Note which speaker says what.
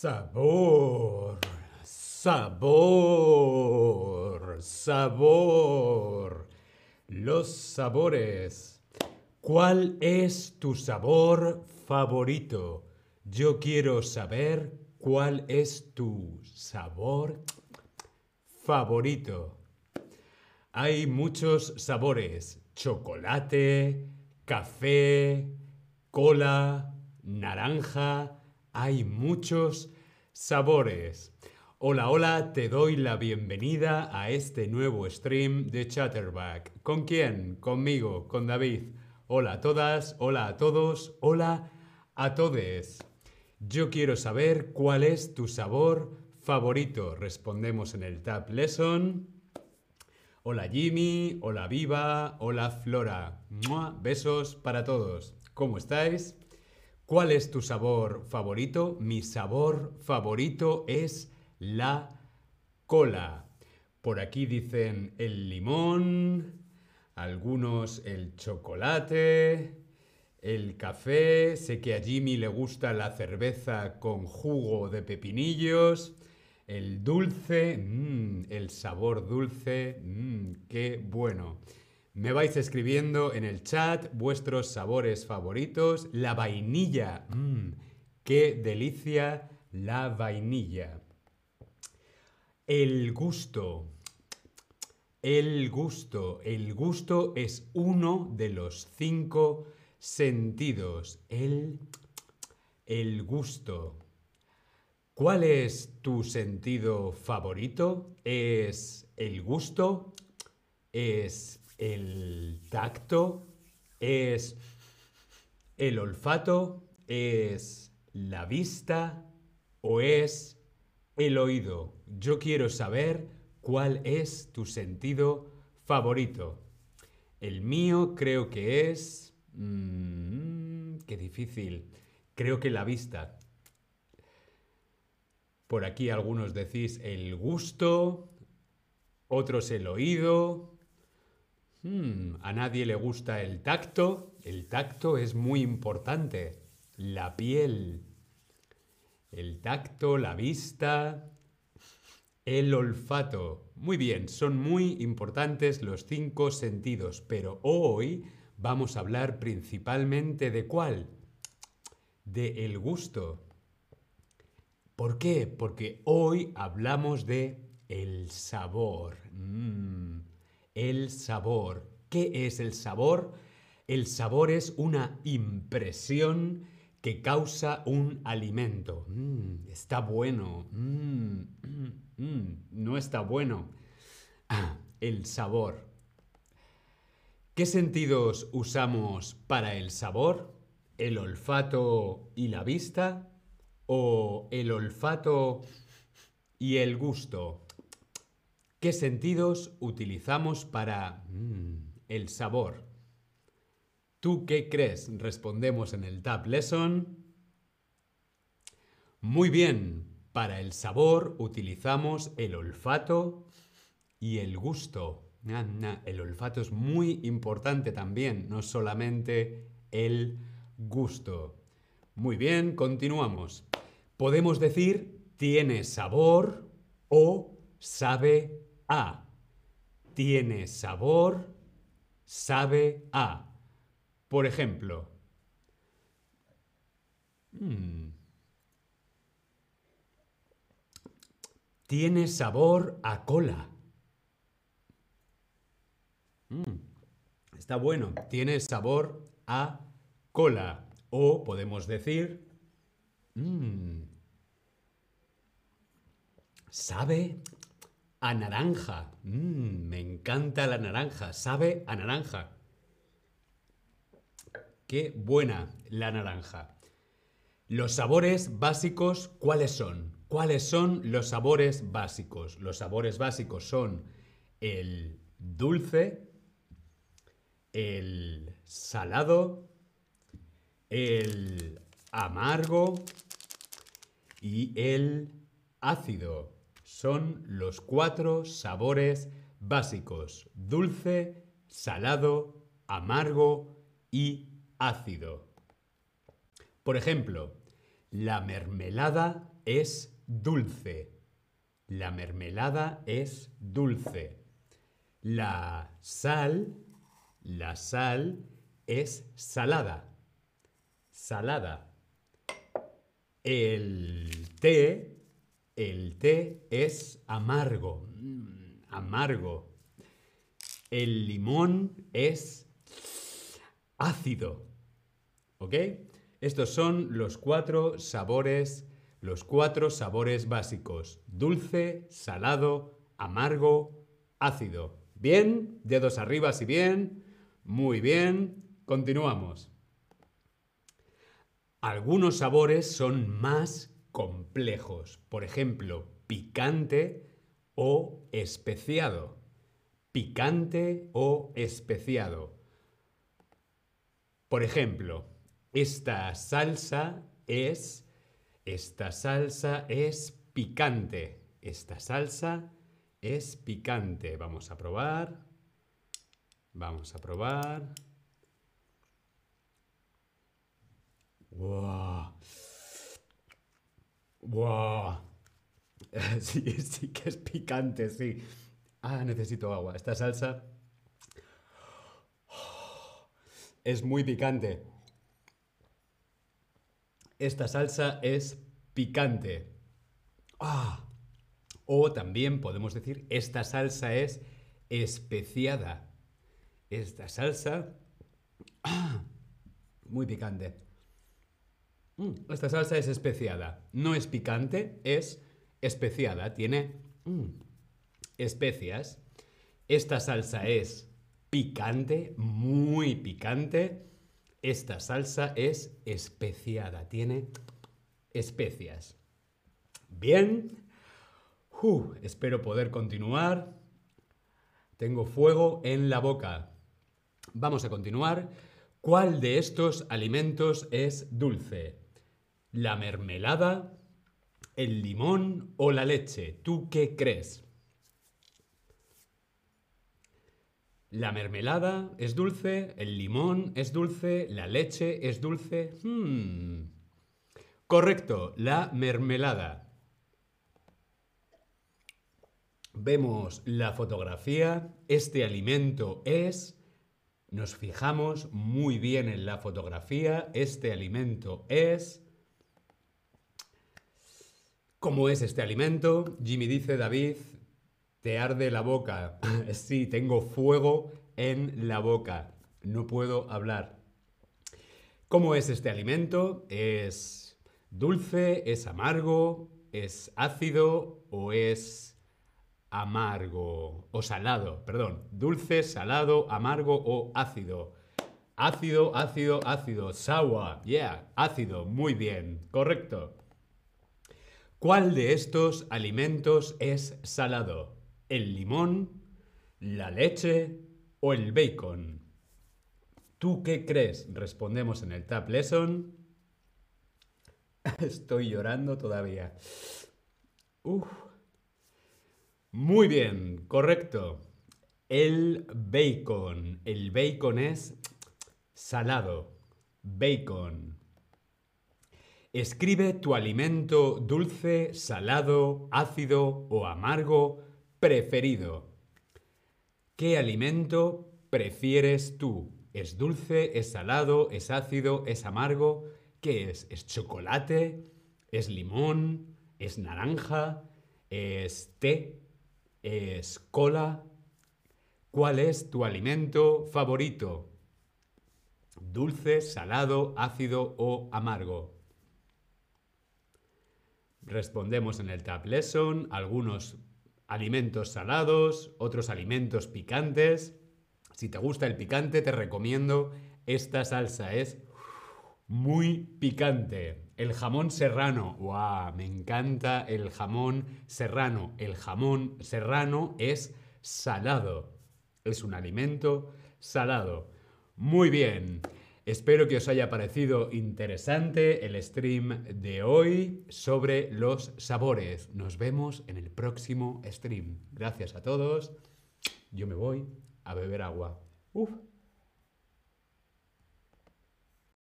Speaker 1: Sabor, sabor, sabor. Los sabores. ¿Cuál es tu sabor favorito? Yo quiero saber cuál es tu sabor favorito. Hay muchos sabores. Chocolate, café, cola, naranja. Hay muchos sabores. Hola, hola, te doy la bienvenida a este nuevo stream de Chatterback. ¿Con quién? Conmigo, con David. Hola a todas, hola a todos, hola a todes. Yo quiero saber cuál es tu sabor favorito. Respondemos en el Tab Lesson. Hola Jimmy, hola Viva, hola Flora. Besos para todos. ¿Cómo estáis? ¿Cuál es tu sabor favorito? Mi sabor favorito es la cola. Por aquí dicen el limón, algunos el chocolate, el café. Sé que a Jimmy le gusta la cerveza con jugo de pepinillos. El dulce, mmm, el sabor dulce, mmm, qué bueno. Me vais escribiendo en el chat vuestros sabores favoritos. La vainilla. Mmm, ¡Qué delicia la vainilla! El gusto. El gusto. El gusto es uno de los cinco sentidos. El, el gusto. ¿Cuál es tu sentido favorito? ¿Es el gusto? ¿Es el tacto, es el olfato, es la vista o es el oído. Yo quiero saber cuál es tu sentido favorito. El mío creo que es... Mmm, qué difícil. Creo que la vista. Por aquí algunos decís el gusto, otros el oído, Hmm, a nadie le gusta el tacto. El tacto es muy importante. La piel. El tacto, la vista, el olfato. Muy bien, son muy importantes los cinco sentidos, pero hoy vamos a hablar principalmente de cuál? De el gusto. ¿Por qué? Porque hoy hablamos de el sabor. Mm el sabor. ¿Qué es el sabor? El sabor es una impresión que causa un alimento. Mm, está bueno. Mm, mm, no está bueno. Ah, el sabor. ¿Qué sentidos usamos para el sabor? ¿El olfato y la vista? ¿O el olfato y el gusto? ¿Qué sentidos utilizamos para mm, el sabor? ¿Tú qué crees? Respondemos en el Tab Lesson. Muy bien, para el sabor utilizamos el olfato y el gusto. El olfato es muy importante también, no solamente el gusto. Muy bien, continuamos. Podemos decir tiene sabor o sabe a. Tiene sabor, sabe a. Por ejemplo, mm, tiene sabor a cola. Mm, está bueno, tiene sabor a cola. O podemos decir, mm, sabe a naranja. Mm, me encanta la naranja. Sabe a naranja. Qué buena la naranja. Los sabores básicos, ¿cuáles son? ¿Cuáles son los sabores básicos? Los sabores básicos son el dulce, el salado, el amargo y el ácido son los cuatro sabores básicos, dulce, salado, amargo y ácido. Por ejemplo, la mermelada es dulce. La mermelada es dulce. La sal, la sal es salada. Salada. El té, el té es amargo. Mm, amargo. El limón es ácido. ¿Ok? Estos son los cuatro sabores los cuatro sabores básicos, dulce, salado, amargo, ácido. ¿Bien? Dedos arriba si bien. Muy bien. Continuamos. Algunos sabores son más complejos. Por ejemplo, picante o especiado. Picante o especiado. Por ejemplo, esta salsa es esta salsa es picante. Esta salsa es picante. Vamos a probar. Vamos a probar. ¡Wow! ¡Wow! Sí, sí que es picante, sí. Ah, necesito agua. Esta salsa es muy picante. Esta salsa es picante. Ah. O también podemos decir, esta salsa es especiada. Esta salsa... Ah, muy picante. Mm, esta salsa es especiada. No es picante, es especiada. Tiene mm, especias. Esta salsa es picante, muy picante. Esta salsa es especiada, tiene especias. Bien, espero poder continuar. Tengo fuego en la boca. Vamos a continuar. ¿Cuál de estos alimentos es dulce? ¿La mermelada, el limón o la leche? ¿Tú qué crees? La mermelada es dulce, el limón es dulce, la leche es dulce. Hmm. Correcto, la mermelada. Vemos la fotografía. Este alimento es... Nos fijamos muy bien en la fotografía. Este alimento es... ¿Cómo es este alimento? Jimmy dice, David, te arde la boca. sí, tengo fuego en la boca. No puedo hablar. ¿Cómo es este alimento? ¿Es dulce? ¿Es amargo? ¿Es ácido? ¿O es amargo? O salado, perdón. Dulce, salado, amargo o ácido. Ácido, ácido, ácido. Sour. Yeah, ácido. Muy bien. Correcto. ¿Cuál de estos alimentos es salado? el limón, la leche o el bacon? ¿Tú qué crees? Respondemos en el Tab Lesson. Estoy llorando todavía. Muy bien, correcto. El bacon. El bacon es salado. Bacon. Escribe tu alimento dulce, salado, ácido o amargo preferido. ¿Qué alimento prefieres tú? ¿Es dulce? ¿Es salado? ¿Es ácido? ¿Es amargo? ¿Qué es? ¿Es chocolate? ¿Es limón? ¿Es naranja? ¿Es té? ¿Es cola? ¿Cuál es tu alimento favorito? ¿Dulce, salado, ácido o amargo? Respondemos en el Tab Lesson algunos alimentos salados, otros alimentos picantes. Si te gusta el picante, te recomiendo esta salsa. Es muy picante. El jamón serrano. ¡Wow! Me encanta el jamón serrano. El jamón serrano es salado. Es un alimento salado. Muy bien. Espero que os haya parecido interesante el stream de hoy sobre los sabores. Nos vemos en el próximo stream. Gracias a todos. Yo me voy a beber agua. Uf.